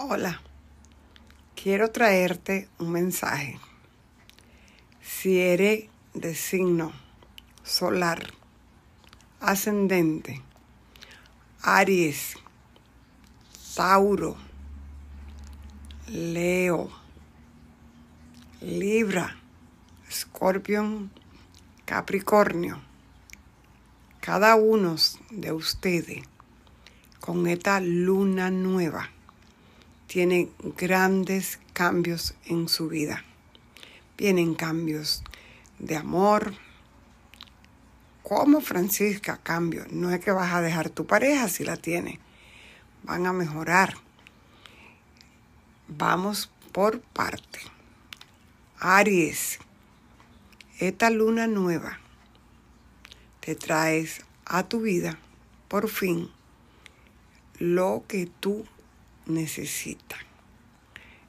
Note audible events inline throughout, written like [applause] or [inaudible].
Hola, quiero traerte un mensaje. Si eres de signo solar, ascendente, Aries, Tauro, Leo, Libra, Escorpión, Capricornio, cada uno de ustedes con esta luna nueva tiene grandes cambios en su vida. Vienen cambios de amor. Como Francisca, cambio. No es que vas a dejar tu pareja si la tienes. Van a mejorar. Vamos por parte. Aries, esta luna nueva te traes a tu vida por fin lo que tú necesita.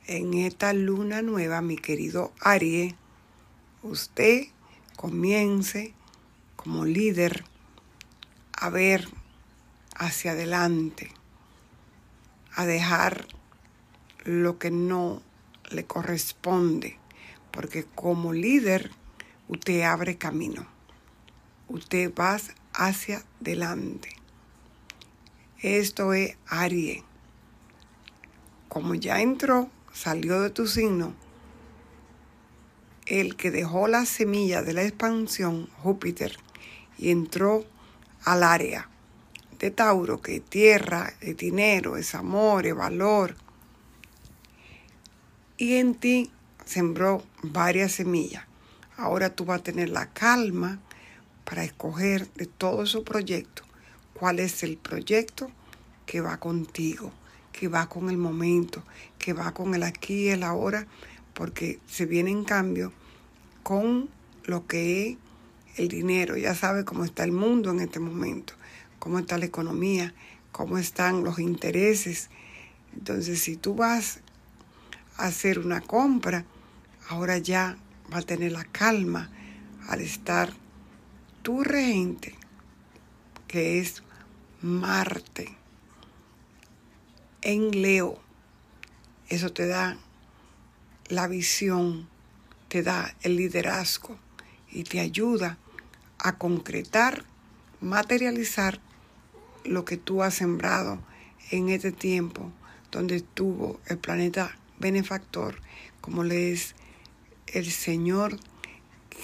En esta luna nueva, mi querido Aries, usted comience como líder a ver hacia adelante, a dejar lo que no le corresponde, porque como líder usted abre camino, usted va hacia adelante. Esto es Aries como ya entró, salió de tu signo, el que dejó la semilla de la expansión, Júpiter, y entró al área de Tauro, que es tierra, es dinero, es amor, es valor. Y en ti sembró varias semillas. Ahora tú vas a tener la calma para escoger de todo su proyecto cuál es el proyecto que va contigo que va con el momento, que va con el aquí y el ahora, porque se viene en cambio con lo que es el dinero. Ya sabe cómo está el mundo en este momento, cómo está la economía, cómo están los intereses. Entonces, si tú vas a hacer una compra, ahora ya va a tener la calma al estar tu regente, que es Marte en Leo. Eso te da la visión, te da el liderazgo y te ayuda a concretar, materializar lo que tú has sembrado en este tiempo donde estuvo el planeta benefactor, como le es el Señor,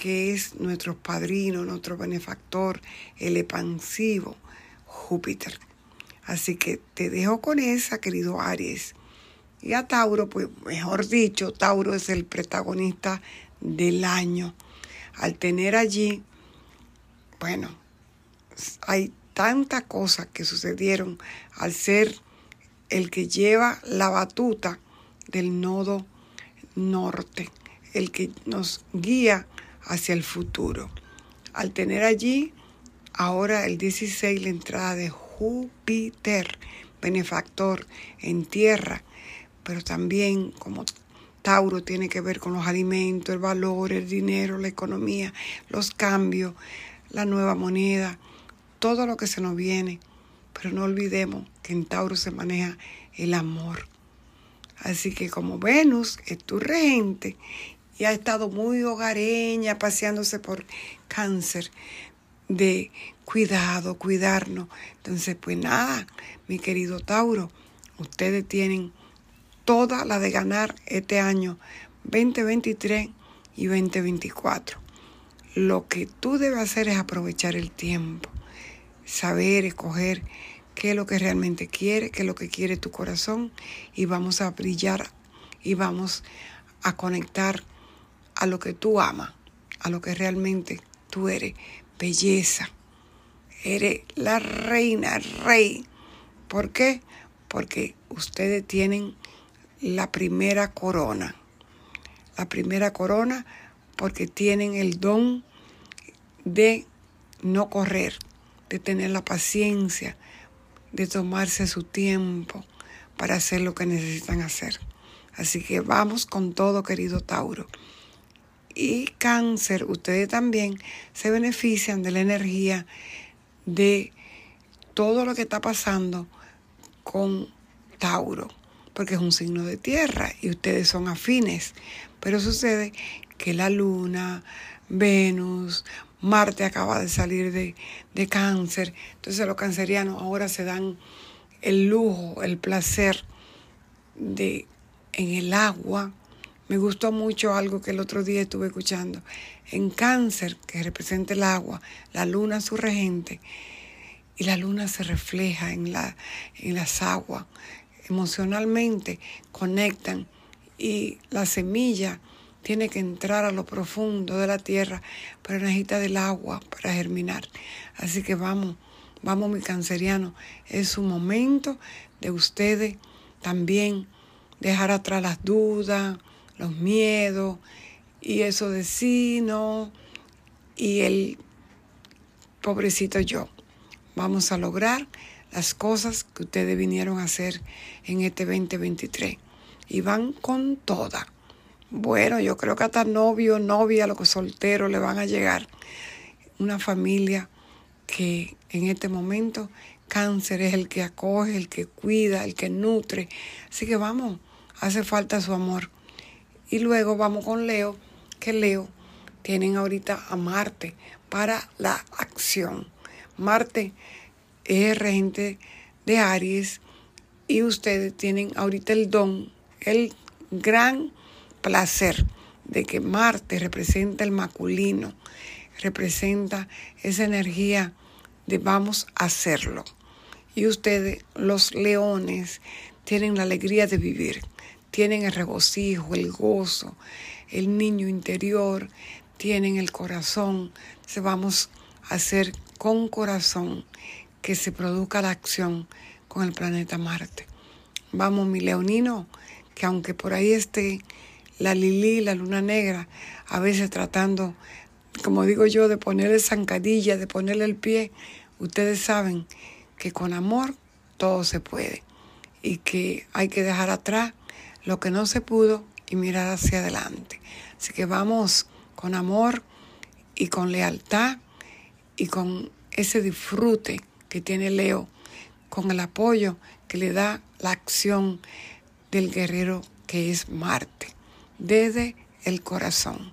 que es nuestro padrino, nuestro benefactor, el expansivo, Júpiter. Así que te dejo con esa, querido Aries. Y a Tauro, pues mejor dicho, Tauro es el protagonista del año. Al tener allí, bueno, hay tantas cosas que sucedieron al ser el que lleva la batuta del nodo norte, el que nos guía hacia el futuro. Al tener allí, ahora el 16, la entrada de Júpiter, benefactor en tierra, pero también como Tauro tiene que ver con los alimentos, el valor, el dinero, la economía, los cambios, la nueva moneda, todo lo que se nos viene. Pero no olvidemos que en Tauro se maneja el amor. Así que como Venus es tu regente y ha estado muy hogareña, paseándose por cáncer, de cuidado, cuidarnos. Entonces, pues nada, mi querido Tauro, ustedes tienen toda la de ganar este año 2023 y 2024. Lo que tú debes hacer es aprovechar el tiempo, saber, escoger qué es lo que realmente quiere, qué es lo que quiere tu corazón y vamos a brillar y vamos a conectar a lo que tú amas, a lo que realmente tú eres, belleza, eres la reina, rey. ¿Por qué? Porque ustedes tienen la primera corona. La primera corona porque tienen el don de no correr, de tener la paciencia, de tomarse su tiempo para hacer lo que necesitan hacer. Así que vamos con todo, querido Tauro. Y cáncer, ustedes también se benefician de la energía de todo lo que está pasando con Tauro, porque es un signo de tierra y ustedes son afines. Pero sucede que la luna, Venus, Marte acaba de salir de, de cáncer. Entonces los cancerianos ahora se dan el lujo, el placer de en el agua. Me gustó mucho algo que el otro día estuve escuchando. En cáncer, que representa el agua, la luna es su regente y la luna se refleja en, la, en las aguas. Emocionalmente conectan y la semilla tiene que entrar a lo profundo de la tierra, pero necesita del agua para germinar. Así que vamos, vamos mi canceriano, es un momento de ustedes también dejar atrás las dudas, los miedos y eso de sí, no, y el pobrecito yo. Vamos a lograr las cosas que ustedes vinieron a hacer en este 2023 y van con toda. Bueno, yo creo que hasta novio, novia, los solteros le van a llegar. Una familia que en este momento cáncer es el que acoge, el que cuida, el que nutre. Así que vamos, hace falta su amor. Y luego vamos con Leo, que Leo tienen ahorita a Marte para la acción. Marte es regente de Aries y ustedes tienen ahorita el don, el gran placer de que Marte representa el masculino, representa esa energía de vamos a hacerlo. Y ustedes, los leones, tienen la alegría de vivir, tienen el regocijo, el gozo, el niño interior, tienen el corazón. Se vamos a hacer con corazón que se produzca la acción con el planeta Marte. Vamos, mi leonino, que aunque por ahí esté la Lili, la luna negra, a veces tratando, como digo yo, de ponerle zancadilla, de ponerle el pie, ustedes saben que con amor todo se puede y que hay que dejar atrás lo que no se pudo y mirar hacia adelante. Así que vamos con amor y con lealtad y con ese disfrute que tiene Leo, con el apoyo que le da la acción del guerrero que es Marte, desde el corazón.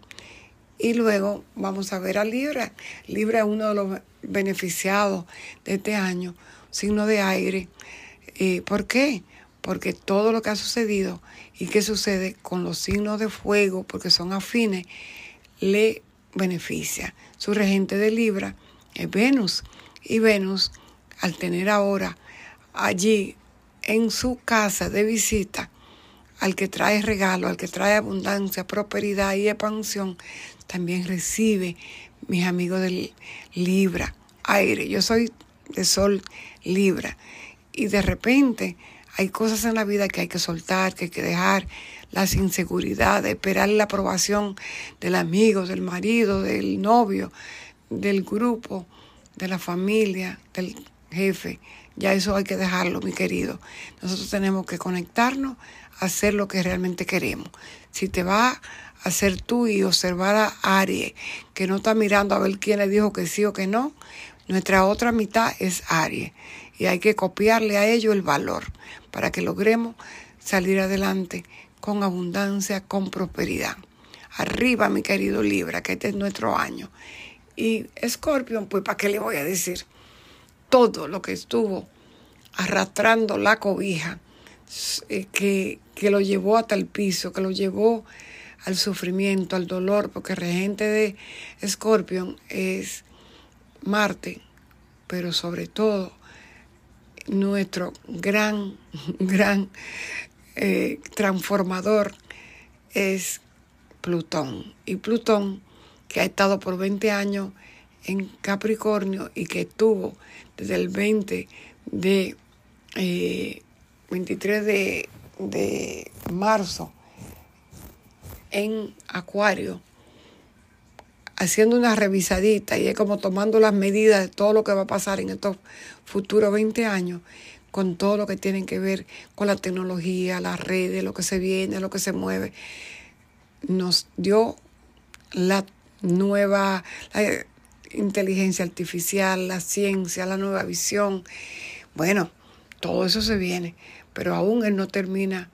Y luego vamos a ver a Libra. Libra es uno de los beneficiados de este año, signo de aire. Eh, ¿Por qué? Porque todo lo que ha sucedido y que sucede con los signos de fuego, porque son afines, le beneficia. Su regente de Libra es Venus. Y Venus, al tener ahora allí en su casa de visita, al que trae regalo, al que trae abundancia, prosperidad y expansión, también recibe, mis amigos del Libra, aire. Yo soy de Sol Libra. Y de repente hay cosas en la vida que hay que soltar, que hay que dejar, las inseguridades, esperar la aprobación del amigo, del marido, del novio, del grupo, de la familia, del jefe. Ya eso hay que dejarlo, mi querido. Nosotros tenemos que conectarnos hacer lo que realmente queremos. Si te va a ser tú y observar a Aries, que no está mirando a ver quién le dijo que sí o que no, nuestra otra mitad es Aries. Y hay que copiarle a ello el valor para que logremos salir adelante con abundancia, con prosperidad. Arriba, mi querido Libra, que este es nuestro año. Y Scorpion, pues, ¿para qué le voy a decir? Todo lo que estuvo arrastrando la cobija, eh, que, que lo llevó hasta el piso, que lo llevó al sufrimiento, al dolor, porque el regente de Scorpion es Marte, pero sobre todo nuestro gran, [laughs] gran eh, transformador es Plutón. Y Plutón, que ha estado por 20 años en Capricornio y que estuvo desde el 20 de 23 eh, de, de marzo en Acuario, haciendo una revisadita y es como tomando las medidas de todo lo que va a pasar en estos futuros 20 años con todo lo que tiene que ver con la tecnología, las redes, lo que se viene, lo que se mueve. Nos dio la nueva inteligencia artificial, la ciencia, la nueva visión. Bueno, todo eso se viene. pero aún él no termina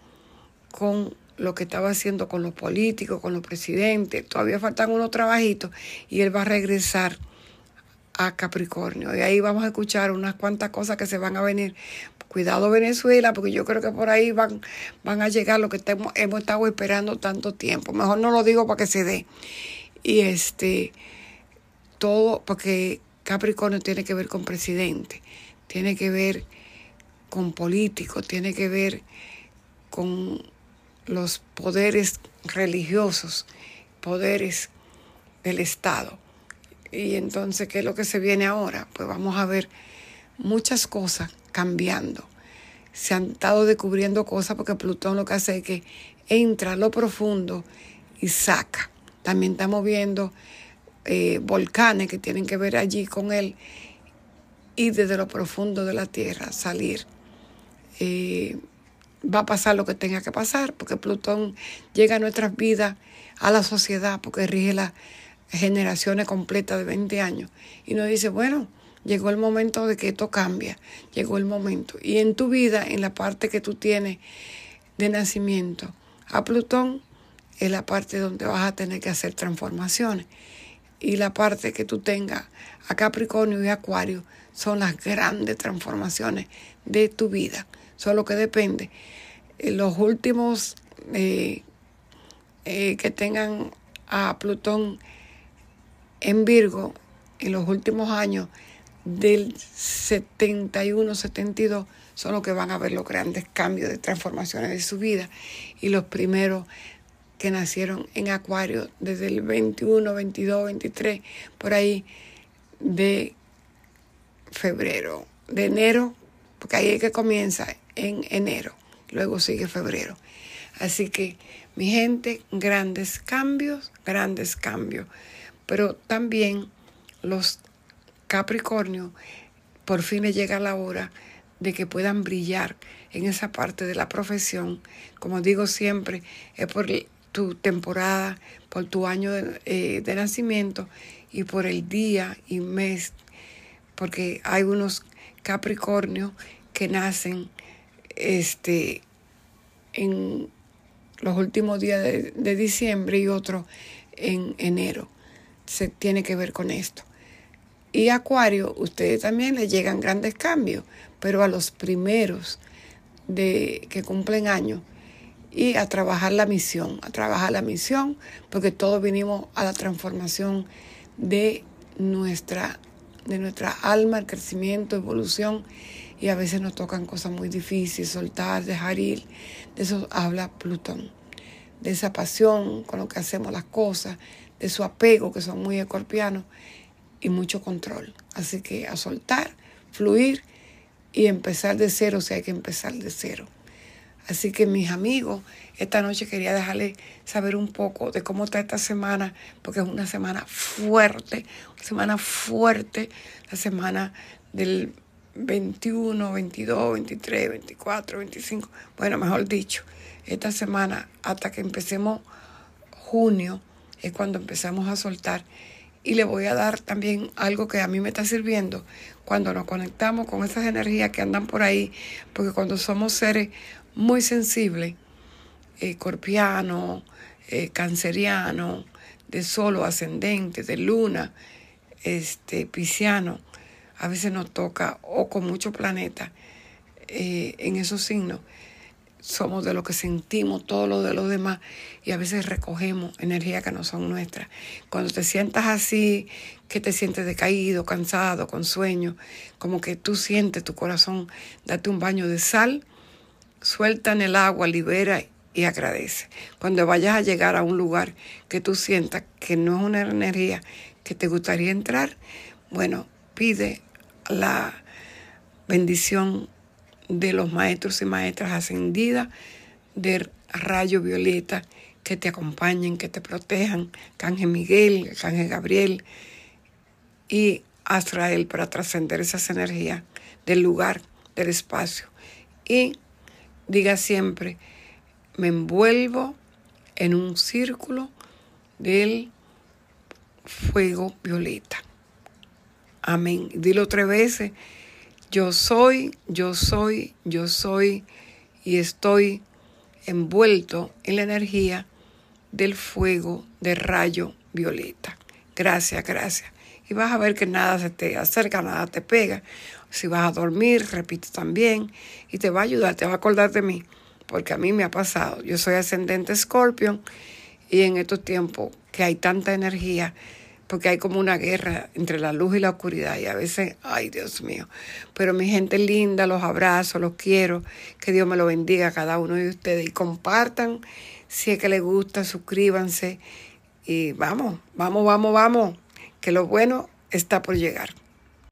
con lo que estaba haciendo con los políticos, con los presidentes. Todavía faltan unos trabajitos y él va a regresar a Capricornio. Y ahí vamos a escuchar unas cuantas cosas que se van a venir. Cuidado Venezuela, porque yo creo que por ahí van, van a llegar lo que hemos estado esperando tanto tiempo. Mejor no lo digo para que se dé. Y este, todo, porque Capricornio tiene que ver con presidente, tiene que ver con políticos, tiene que ver con los poderes religiosos, poderes del Estado. Y entonces, ¿qué es lo que se viene ahora? Pues vamos a ver muchas cosas cambiando. Se han estado descubriendo cosas porque Plutón lo que hace es que entra a lo profundo y saca. También estamos viendo eh, volcanes que tienen que ver allí con él y desde lo profundo de la tierra salir. Eh, va a pasar lo que tenga que pasar, porque Plutón llega a nuestras vidas, a la sociedad, porque rige las generaciones completas de 20 años. Y nos dice, bueno, llegó el momento de que esto cambia, llegó el momento. Y en tu vida, en la parte que tú tienes de nacimiento, a Plutón es la parte donde vas a tener que hacer transformaciones. Y la parte que tú tengas a Capricornio y Acuario son las grandes transformaciones de tu vida. Solo que depende. Los últimos eh, eh, que tengan a Plutón en Virgo, en los últimos años del 71, 72, son los que van a ver los grandes cambios de transformaciones de su vida. Y los primeros que nacieron en Acuario desde el 21, 22, 23, por ahí de febrero, de enero, porque ahí es que comienza en enero, luego sigue febrero. Así que, mi gente, grandes cambios, grandes cambios. Pero también los Capricornio, por fin les llega la hora de que puedan brillar en esa parte de la profesión. Como digo siempre, es por tu temporada, por tu año de, eh, de nacimiento y por el día y mes, porque hay unos Capricornio que nacen este, en los últimos días de, diciembre y otro en enero. Se tiene que ver con esto. Y Acuario, ustedes también le llegan grandes cambios, pero a los primeros de que cumplen años y a trabajar la misión, a trabajar la misión, porque todos vinimos a la transformación de nuestra, de nuestra alma, el crecimiento, evolución y a veces nos tocan cosas muy difíciles, soltar, dejar ir. De eso habla Plutón, de esa pasión con lo que hacemos las cosas, de su apego, que son muy escorpianos, y mucho control. Así que a soltar, fluir y empezar de cero si hay que empezar de cero. Así que mis amigos, esta noche quería dejarles saber un poco de cómo está esta semana, porque es una semana fuerte, una semana fuerte, la semana del 21, 22, 23, 24, 25, bueno, mejor dicho, esta semana hasta que empecemos junio es cuando empezamos a soltar. Y le voy a dar también algo que a mí me está sirviendo cuando nos conectamos con esas energías que andan por ahí, porque cuando somos seres muy sensibles, escorpiano, eh, canceriano, de solo ascendente, de luna, este, pisciano, a veces nos toca, o con muchos planetas eh, en esos signos, somos de lo que sentimos todo lo de los demás y a veces recogemos energía que no son nuestras. Cuando te sientas así, que te sientes decaído, cansado, con sueño, como que tú sientes tu corazón, date un baño de sal, suelta en el agua, libera y agradece. Cuando vayas a llegar a un lugar que tú sientas que no es una energía que te gustaría entrar, bueno, pide la bendición de los maestros y maestras ascendidas, del rayo violeta, que te acompañen, que te protejan, Canje Miguel, Canje Gabriel y Azrael para trascender esas energías del lugar, del espacio. Y diga siempre, me envuelvo en un círculo del fuego violeta. Amén. Dilo tres veces. Yo soy, yo soy, yo soy y estoy envuelto en la energía del fuego de rayo violeta. Gracias, gracias. Y vas a ver que nada se te acerca, nada te pega. Si vas a dormir, repite también y te va a ayudar, te va a acordar de mí, porque a mí me ha pasado. Yo soy ascendente Scorpion y en estos tiempos que hay tanta energía, porque hay como una guerra entre la luz y la oscuridad y a veces, ay Dios mío, pero mi gente linda, los abrazo, los quiero, que Dios me lo bendiga a cada uno de ustedes y compartan si es que les gusta, suscríbanse y vamos, vamos, vamos, vamos, que lo bueno está por llegar.